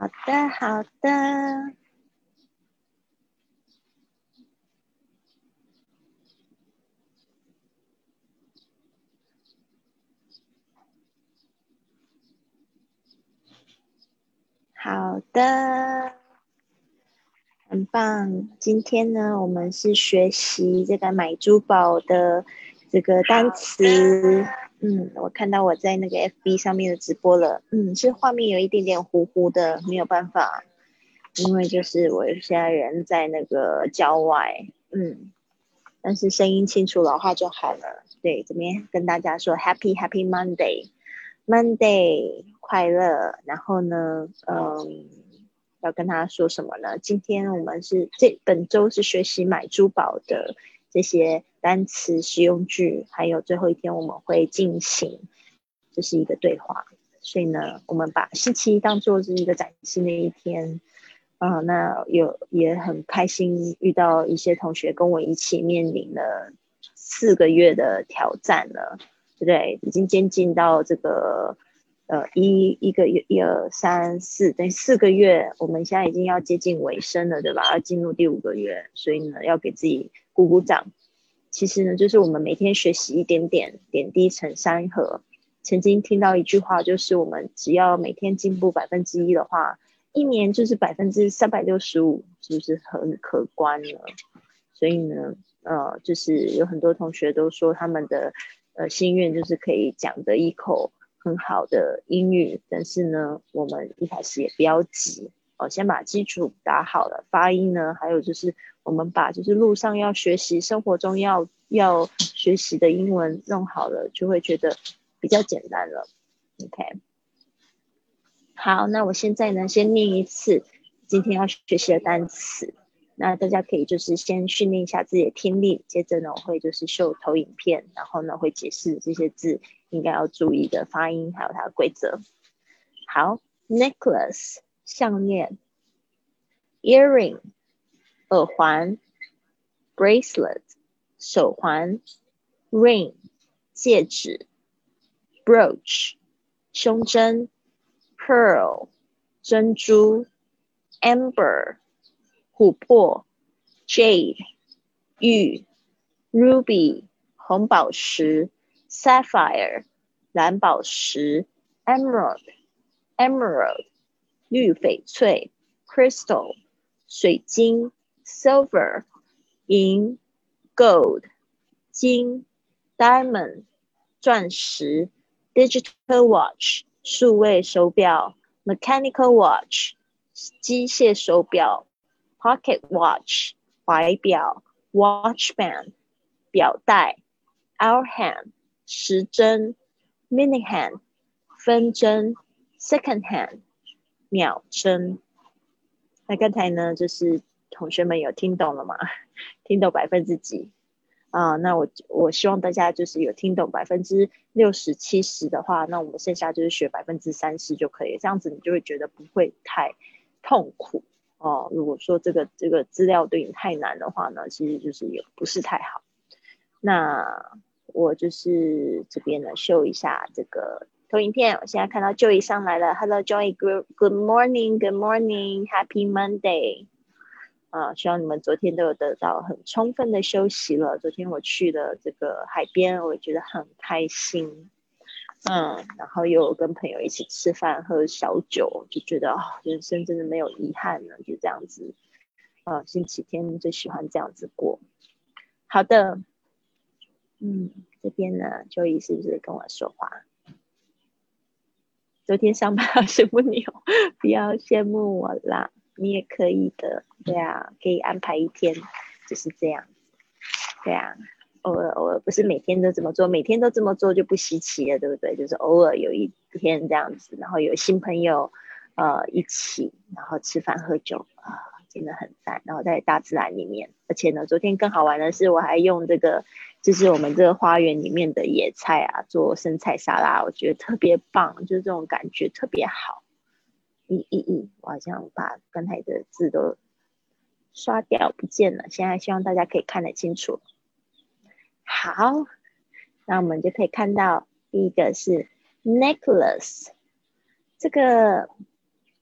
好的，好的。好的，很棒。今天呢，我们是学习这个买珠宝的这个单词。嗯，我看到我在那个 FB 上面的直播了。嗯，是画面有一点点糊糊的，没有办法，因为就是我现在人在那个郊外。嗯，但是声音清楚的话就好了。对，这边跟大家说 Happy Happy Monday，Monday。快乐，然后呢，嗯，要跟他说什么呢？今天我们是这本周是学习买珠宝的这些单词、实用句，还有最后一天我们会进行，这是一个对话。所以呢，我们把星期一当做是一个崭新的一天，啊，那有也很开心遇到一些同学跟我一起面临了四个月的挑战了，对不对？已经接近到这个。呃，一一个月，一二三四，等于四个月，我们现在已经要接近尾声了，对吧？要进入第五个月，所以呢，要给自己鼓鼓掌。其实呢，就是我们每天学习一点点，点滴成山河。曾经听到一句话，就是我们只要每天进步百分之一的话，一年就是百分之三百六十五，是不是很可观呢？所以呢，呃，就是有很多同学都说他们的呃心愿就是可以讲得一口。很好的英语，但是呢，我们一开始也不要急哦，先把基础打好了。发音呢，还有就是我们把就是路上要学习、生活中要要学习的英文弄好了，就会觉得比较简单了。OK，好，那我现在呢，先念一次今天要学习的单词。那大家可以就是先训练一下自己的听力，接着呢，我会就是秀投影片，然后呢，会解释这些字。应该要注意的发音，还有它的规则。好，necklace 项链，earring 耳环，bracelet 手环，ring 戒指，brooch 胸针，pearl 珍珠，amber 琥珀，jade 玉，ruby 红宝石。sapphire 蓝宝石，emerald emerald 绿翡翠，crystal 水晶 ，silver 银，gold 金，diamond 钻石，digital watch 数位手表，mechanical watch 机械手表，pocket watch 怀表，watchband 表带，hour hand 时针，minute hand，分针，second hand，秒针。那刚才呢，就是 同学们有听懂了吗？听懂百分之几？啊，那我我希望大家就是有听懂百分之六十七十的话，那我们剩下就是学百分之三十就可以，这样子你就会觉得不会太痛苦哦。如果说这个这个资料对你太难的话呢，其实就是也不是太好。那。我就是这边呢，秀一下这个投影片。我现在看到 Joy 上来了，Hello Joy，Good Good morning，Good morning，Happy Monday。啊，希望你们昨天都有得到很充分的休息了。昨天我去了这个海边，我觉得很开心。嗯，然后又跟朋友一起吃饭喝小酒，就觉得啊，人生真的没有遗憾了，就这样子。啊，星期天最喜欢这样子过。好的。嗯，这边呢，秋怡是不是跟我说话？昨天上班 好羡慕你哦，不要羡慕我啦，你也可以的，对啊，可以安排一天，就是这样，对啊，偶尔偶尔不是每天都这么做，每天都这么做就不稀奇了，对不对？就是偶尔有一天这样子，然后有新朋友呃一起，然后吃饭喝酒啊，真的很赞。然后在大自然里面，而且呢，昨天更好玩的是，我还用这个。就是我们这个花园里面的野菜啊，做生菜沙拉，我觉得特别棒，就是这种感觉特别好。咦咦咦，我好像把刚才的字都刷掉不见了，现在希望大家可以看得清楚。好，那我们就可以看到第一个是 necklace，这个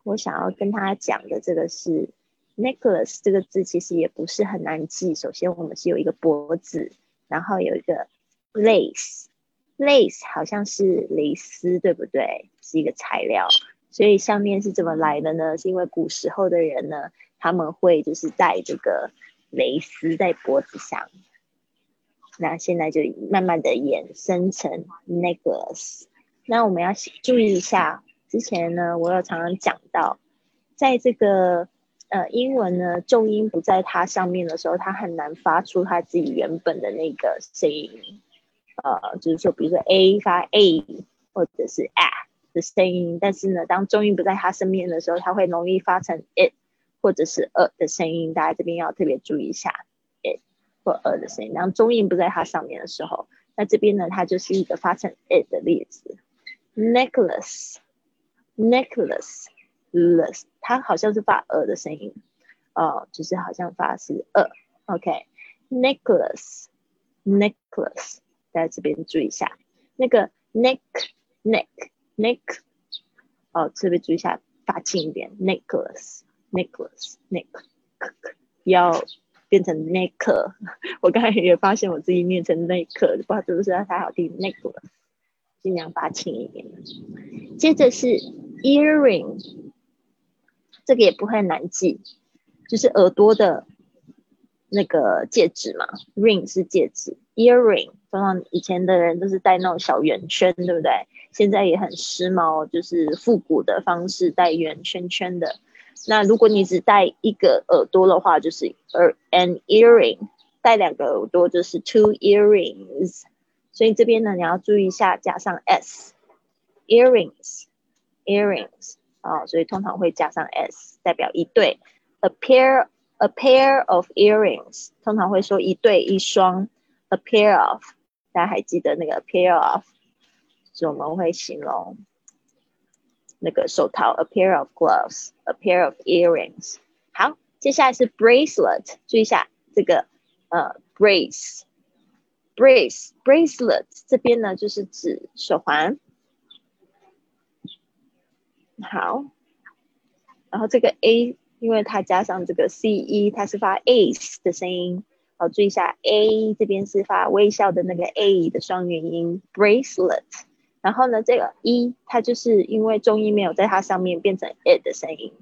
我想要跟他讲的这个是 necklace 这个字，其实也不是很难记。首先，我们是有一个脖子，然后有一个 lace，lace 好像是蕾丝，对不对？是一个材料。所以上面是怎么来的呢？是因为古时候的人呢，他们会就是戴这个蕾丝在脖子上。那现在就慢慢的衍生成 necklace。那我们要注意一下，之前呢，我有常常讲到，在这个呃英文呢重音不在它上面的时候，它很难发出它自己原本的那个声音。呃，就是说，比如说 a 发 a 或者是 a 的声音，但是呢，当中音不在它身边的时候，它会容易发成 it 或者是 a 的声音。大家这边要特别注意一下 it 或 a 的声音。当中音不在它上面的时候，那这边呢，它就是一个发成 it 的例子。necklace necklace less，它好像是发呃的声音，哦，就是好像发是呃，OK，necklace necklace，大家这边注意一下，那个 neck, neck neck 哦，这边注意一下，发轻一点，necklace necklace neck，要变成 neck，我刚才也发现我自己念成 neck，不知道是不是太好听，necklace。尽量发轻一点。接着是 earring，这个也不会难记，就是耳朵的那个戒指嘛。ring 是戒指，earring 通常以前的人都是戴那种小圆圈，对不对？现在也很时髦，就是复古的方式戴圆圈圈的。那如果你只戴一个耳朵的话，就是耳 an earring；戴两个耳朵就是 two earrings。所以这边呢，你要注意一下，加上 s，earrings，earrings 啊，所以通常会加上 s，代表一对，a pair a pair of earrings，通常会说一对一双，a pair of，大家还记得那个 pair of，是我们会形容那个手套，a pair of gloves，a pair of earrings。好，接下来是 bracelet，注意一下这个呃 brace。brace bracelet 这边呢，就是指手环。好，然后这个 a，因为它加上这个 c e，它是发 ace 的声音。好，注意一下 a 这边是发微笑的那个 a 的双元音 bracelet。然后呢，这个 e 它就是因为重音没有在它上面，变成 it 的声音。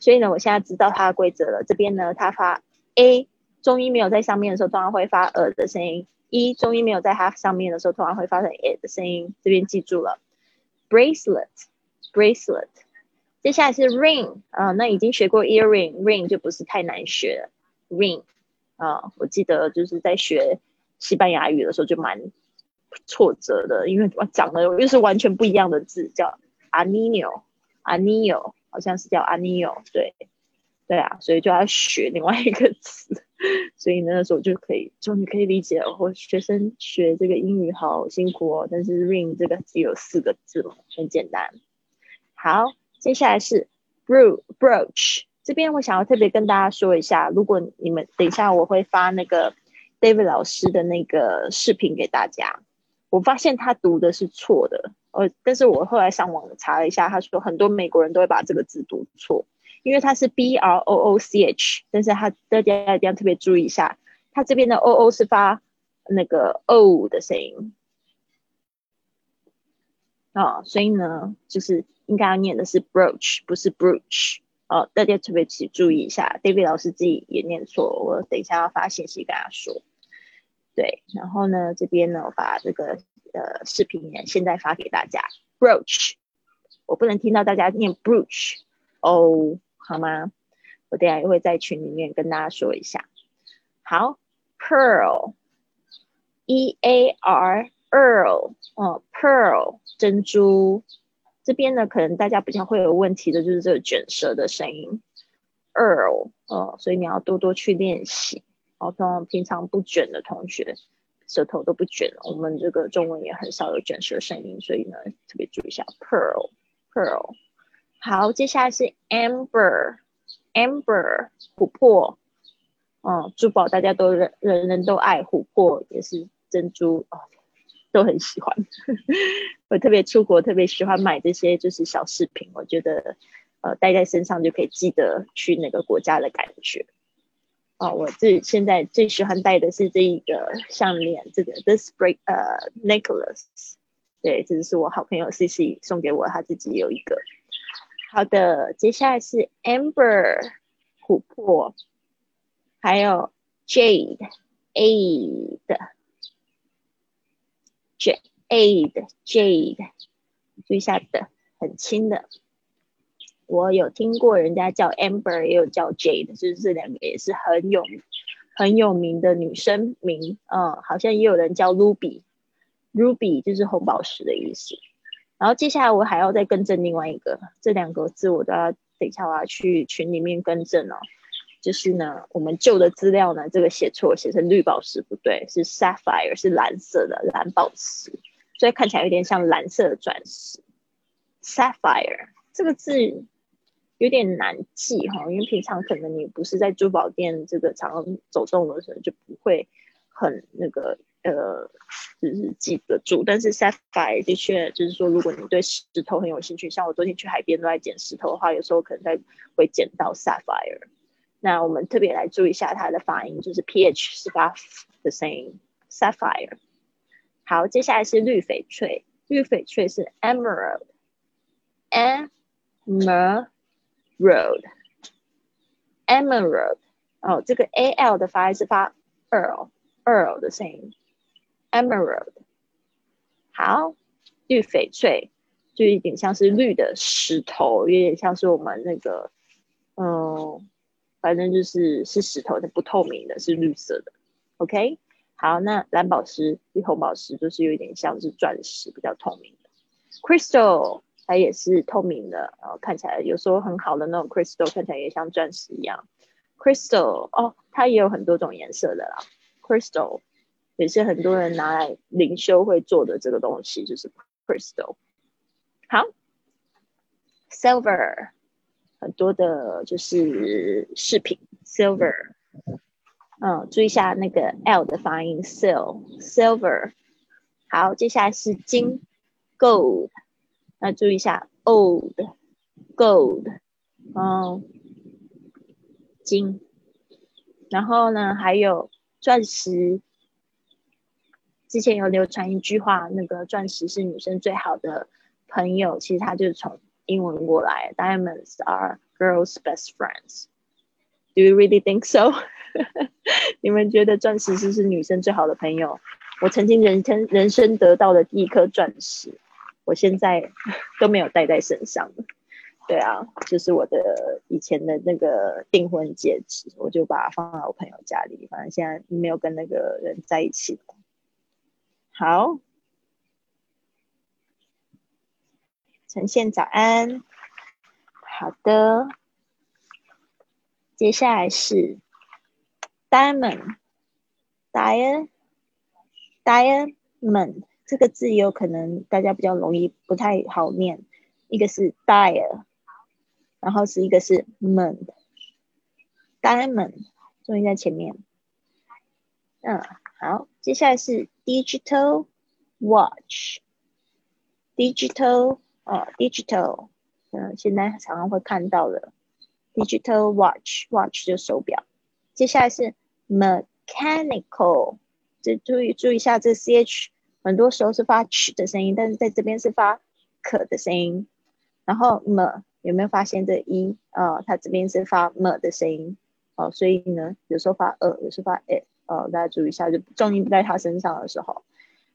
所以呢，我现在知道它的规则了。这边呢，它发 a。中音没有在上面的时候，通常会发呃的声音；一中音没有在它上面的时候，通常会发成 e 的声音。这边记住了，bracelet，bracelet。接下来是 ring 啊，那已经学过 earring，ring 就不是太难学了。ring 啊，我记得就是在学西班牙语的时候就蛮挫折的，因为我讲的又是完全不一样的字，叫 anillo，anillo，好像是叫 anillo，对。对啊，所以就要学另外一个词，所以那个时候就可以终于可以理解了。我学生学这个英语好辛苦哦，但是 ring 这个只有四个字嘛，很简单。好，接下来是 brooch，这边我想要特别跟大家说一下，如果你们等一下我会发那个 David 老师的那个视频给大家，我发现他读的是错的，呃，但是我后来上网查了一下，他说很多美国人都会把这个字读错。因为它是 b r o o c h，但是它大家一定要特别注意一下，它这边的 o o 是发那个 o 的声音啊，所以呢，就是应该要念的是 brooch，不是 brooch 哦，大家特别去注意一下。David 老师自己也念错，我等一下要发信息跟他说。对，然后呢，这边呢，我把这个呃视频现在发给大家，brooch，我不能听到大家念 brooch 哦。好吗？我等下也会在群里面跟大家说一下。好，pearl，e a r，earl，哦，pearl，珍珠。这边呢，可能大家比较会有问题的就是这个卷舌的声音，earl，哦，所以你要多多去练习。哦，通平常不卷的同学，舌头都不卷，我们这个中文也很少有卷舌声音，所以呢，特别注意一下，pearl，pearl。好，接下来是 amber，amber 琥珀，哦，珠宝大家都人人人都爱琥珀，也是珍珠哦，都很喜欢。我特别出国特别喜欢买这些就是小饰品，我觉得呃戴在身上就可以记得去哪个国家的感觉。哦，我最现在最喜欢戴的是这一个项链，这个 this break 呃 necklace，对，这是我好朋友 C C 送给我，他自己有一个。好的，接下来是 Amber 琥珀，还有 Jade A 的 Jade Jade，注意一下的，很轻的。我有听过人家叫 Amber，也有叫 Jade，就是这两个也是很有很有名的女生名。嗯，好像也有人叫 Ruby，Ruby 就是红宝石的意思。然后接下来我还要再更正另外一个，这两个字我都要等一下我要去群里面更正哦。就是呢，我们旧的资料呢，这个写错，写成绿宝石不对，是 sapphire，是蓝色的蓝宝石，所以看起来有点像蓝色的钻石。sapphire 这个字有点难记哈，因为平常可能你不是在珠宝店这个常走动的时候，就不会很那个。呃，就是记得住，但是 sapphire 的确就是说，如果你对石头很有兴趣，像我昨天去海边都在捡石头的话，有时候可能在会捡到 sapphire。那我们特别来注意一下它的发音，就是 ph 是发的声音，sapphire。好，接下来是绿翡翠，绿翡翠是 emerald，emerald，emerald。哦，这个 a l 的发音是发 earl，earl 的声音。Emerald，好，绿翡翠就有点像是绿的石头，有点像是我们那个，嗯，反正就是是石头，的不透明的，是绿色的。OK，好，那蓝宝石、绿红宝石就是有一点像是钻石，比较透明的。Crystal 它也是透明的，然后看起来有时候很好的那种 Crystal 看起来也像钻石一样。Crystal 哦，它也有很多种颜色的啦。Crystal。也是很多人拿来灵修会做的这个东西，就是 crystal。好，silver 很多的就是饰品，silver。嗯，注意一下那个 l 的发音，sil，silver。好，接下来是金，gold。那注意一下，old，gold。嗯，金。然后呢，还有钻石。之前有流传一句话，那个钻石是女生最好的朋友，其实它就是从英文过来，Diamonds are girls' best friends. Do you really think so? 你们觉得钻石是不是女生最好的朋友？我曾经人生人生得到的第一颗钻石，我现在都没有戴在身上。对啊，就是我的以前的那个订婚戒指，我就把它放在我朋友家里，反正现在没有跟那个人在一起。好，呈现早安。好的，接下来是 diamond，diamond，diamond 这个字有可能大家比较容易不太好念，一个是 dia，然后是一个是 mond，diamond，重音在前面。嗯，好，接下来是。Digital watch，digital 啊，digital，嗯，现在常常会看到的 digital watch，watch 就手表。接下来是 mechanical，这注意注意一下，这 ch 很多时候是发 ch 的声音，但是在这边是发可的声音。然后 m 有没有发现这一啊？它这边是发 m 的声音哦，所以呢，有时候发呃，有时候发 a。呃，大家注意一下，就重音不在他身上的时候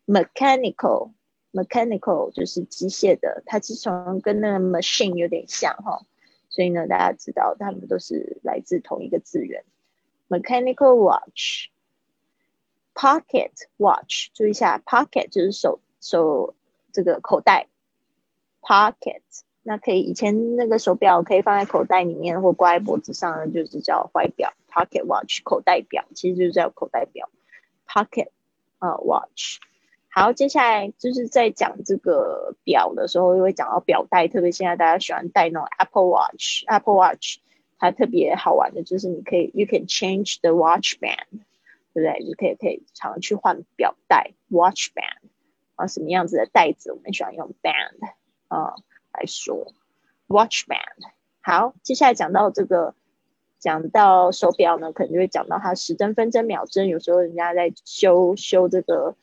，mechanical Mechanical 就是机械的，它其实从跟那个 machine 有点像哈，所以呢，大家知道它们都是来自同一个字源。Mechanical watch，pocket watch，注意一下，pocket 就是手手这个口袋，pocket。那可以以前那个手表可以放在口袋里面或挂在脖子上的，就是叫怀表，pocket watch 口袋表，其实就是叫口袋表，pocket 啊 watch。好，接下来就是在讲这个表的时候，又会讲到表带，特别现在大家喜欢戴那种 Apple Watch，Apple Watch 它特别好玩的就是你可以，you can change the watch band，对不对？就可以可以常去换表带 watch band。啊，什么样子的袋子，我们喜欢用 band 啊来说，watch band。好，接下来讲到这个，讲到手表呢，可能就会讲到它时针、分针、秒针。有时候人家在修修这个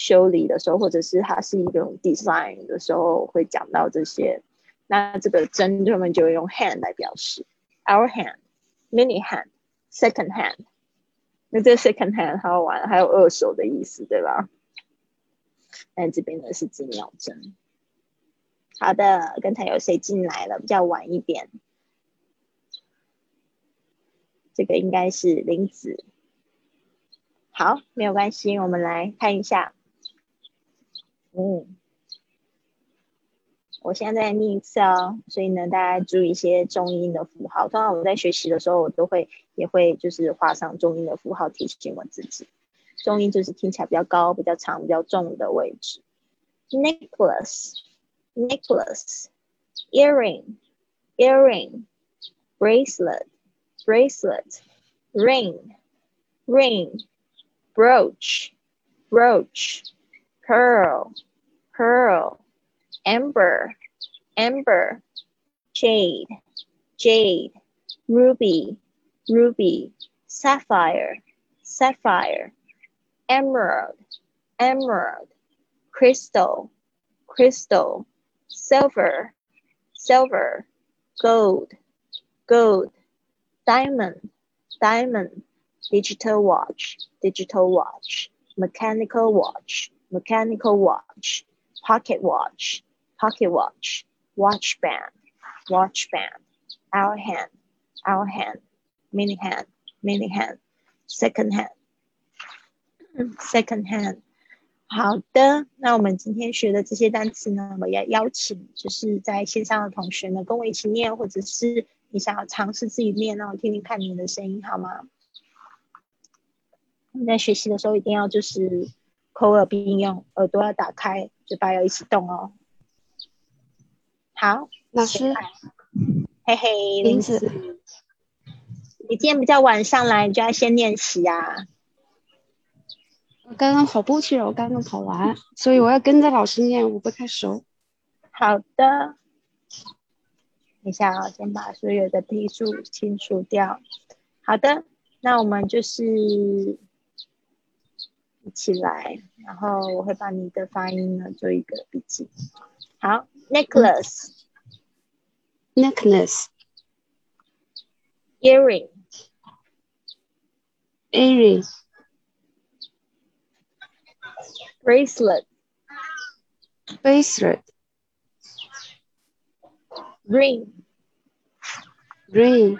修理的时候，或者是它是一种 design 的时候，会讲到这些。那这个针，他们就用 hand 来表示，our hand、mini hand、second hand。那这 second hand 好玩，还有二手的意思，对吧？那这边呢是指秒针。好的，刚才有谁进来了？比较晚一点。这个应该是林子。好，没有关系，我们来看一下。嗯，我现在在念一次哦，所以呢，大家注意一些重音的符号。通常我们在学习的时候，我都会也会就是画上重音的符号，提醒我自己。重音就是听起来比较高、比较长、比较重的位置。Necklace, necklace, earring, earring, bracelet. bracelet, ring, ring, brooch, brooch, pearl, pearl, amber, amber, jade, jade, ruby, ruby, sapphire, sapphire, emerald, emerald, crystal, crystal, silver, silver, gold, gold, diamond, diamond, digital watch, digital watch, mechanical watch, mechanical watch, pocket watch, pocket watch, watch band, watch band, our hand, our hand, mini hand, mini hand, second hand, second hand. 好的，那我们今天学的这些单词呢，我要邀请就是在线上的同学呢，跟我一起念，或者是你想要尝试自己念，让我听听看你的声音好吗？你在学习的时候一定要就是口耳并用，耳朵要打开，嘴巴要一起动哦。好，老师，嘿嘿，林子，你今天比较晚上来，你就要先练习啊。我刚刚跑步去了，我刚刚跑完，所以我要跟着老师念，我不太熟。好的。等一下啊，先把所有的批注清除掉。好的，那我们就是一起来，然后我会把你的发音呢做一个笔记。好，necklace，earring，bracelet，bracelet，ring。ring,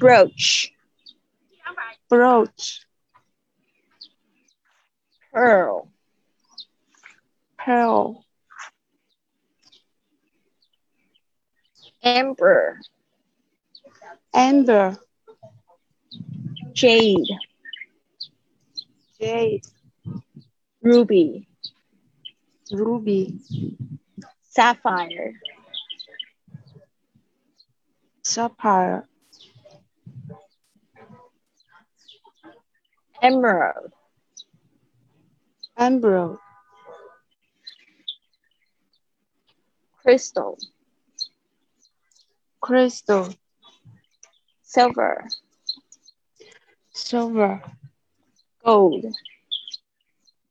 brooch, brooch, Pearl, pearl, amber, amber, jade, jade, ruby, ruby, sapphire. Sapphire, emerald, emerald, crystal, crystal, silver, silver, gold,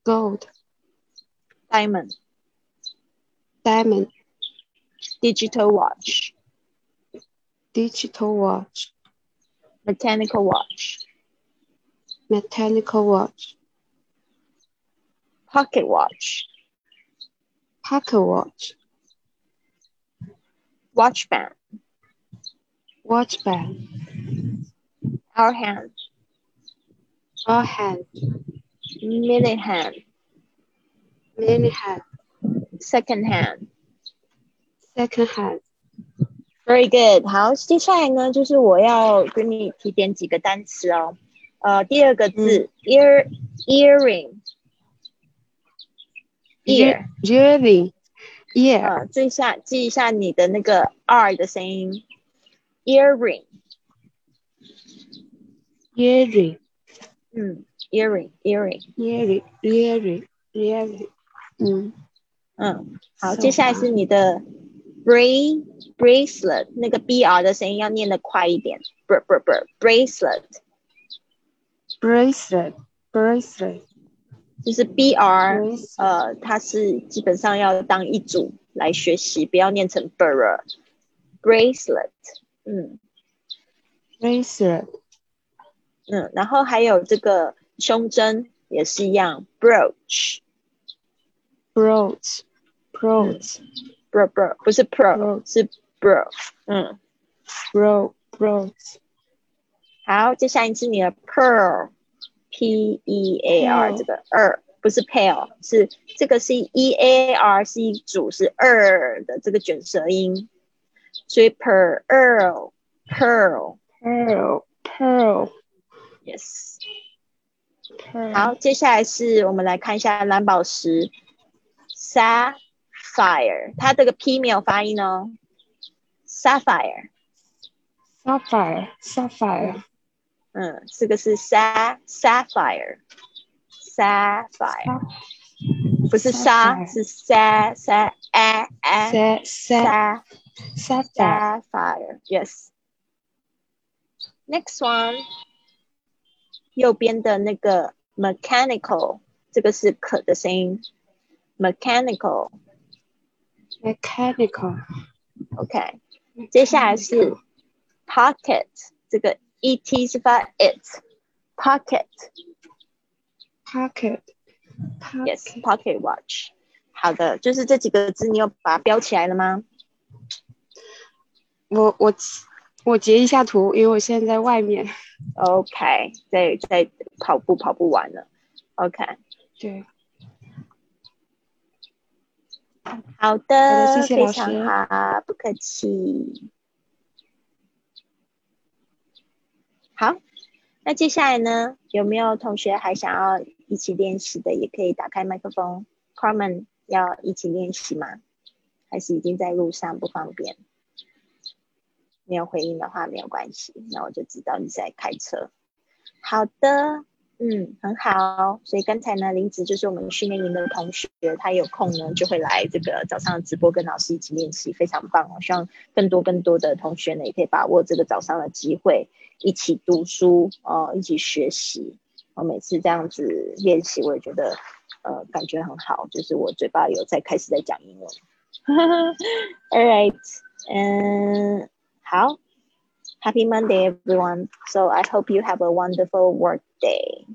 gold, diamond, diamond, digital watch, digital watch, mechanical watch, mechanical watch, pocket watch, pocket watch, watch band, watch band, our hand, our hand, mini hand, mini hand, second hand, second hand. Very good，好，接下来呢，就是我要跟你提点几个单词哦。呃，第二个字、嗯、ear earring，ear earring ear，呃，注意一下，记一下你的那个 r 的声音，earring earring，嗯，earring earring earring earring really，嗯嗯，好， So 接下来是你的 bra bracelet，那个 b r 的声音要念的快一点，br br br bracelet， bracelet bracelet 就是 b r，呃，它是基本上要当一组来学习，不要念成 br bracelet，嗯 bracelet 嗯，然后还有这个胸针也是一样，brooch，brooch，brooch，bro bro 不是 pro 是 bro，嗯，bro brooch 好，接下来是你的 pearl，p e a r 这个二不是 pale，是这个是 e a r 是一组是二的这个卷舌音，所以 pearl pearl pearl pearl yes。pearl 好，接下来是我们来看一下蓝宝石 sapphire，它这个 p 没有发音哦，sapphire，sapphire sapphire 嗯，这个是 sa sapphire sapphire，不是沙， sapphire 是 sa sa a a sa sa sa sapphire sapphire yes。Next one，右边的那个 mechanical，这个是可的声音，mechanical。 mechanical OK，接下来是 pocket，这个 E t 是发 it，pocket pocket yes pocket watch。好的，就是这几个字，你有把它标起来了吗？我我我截一下图，因为我现在在外面。OK，在在跑步跑步完了。OK，对，好好的，谢谢老非常好，不客气。好，那接下来呢，有没有同学还想要一起练习的？也可以打开麦克风。Carmen 要一起练习吗？还是已经在路上不方便？没有回应的话没有关系，那我就知道你在开车。好的，嗯，很好。所以刚才呢，林子就是我们训练营的同学，他有空呢就会来这个早上的直播跟老师一起练习，非常棒哦。希望更多更多的同学呢也可以把握这个早上的机会，一起读书哦、一起学习。我每次这样子练习，我也觉得呃感觉很好，就是我嘴巴有在开始在讲英文。All right，嗯，好。Happy Monday, everyone. So I hope you have a wonderful work day.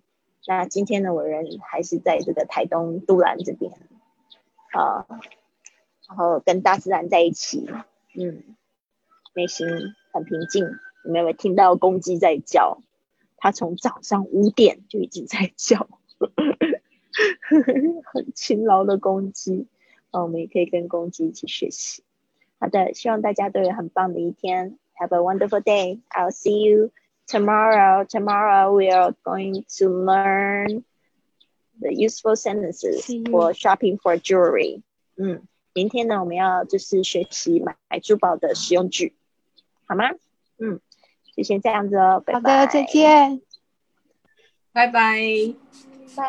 那今天呢，我人还是在这个台东都兰这边，啊、然后跟大自然在一起，嗯，内心很平静。你们有没有听到公鸡在叫？它从早上五点就已经在叫，很勤劳的公鸡。啊，我们也可以跟公鸡一起学习。好的，希望大家都有很棒的一天。Have a wonderful day. I'll see you tomorrow. Tomorrow we are going to learn the useful sentences See you. for shopping for jewelry. 嗯，明天呢，我们要就是学习买买珠宝的实用句，好吗？嗯，就先这样子哦，拜好拜。的，再，见，拜拜。拜。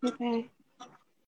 拜拜。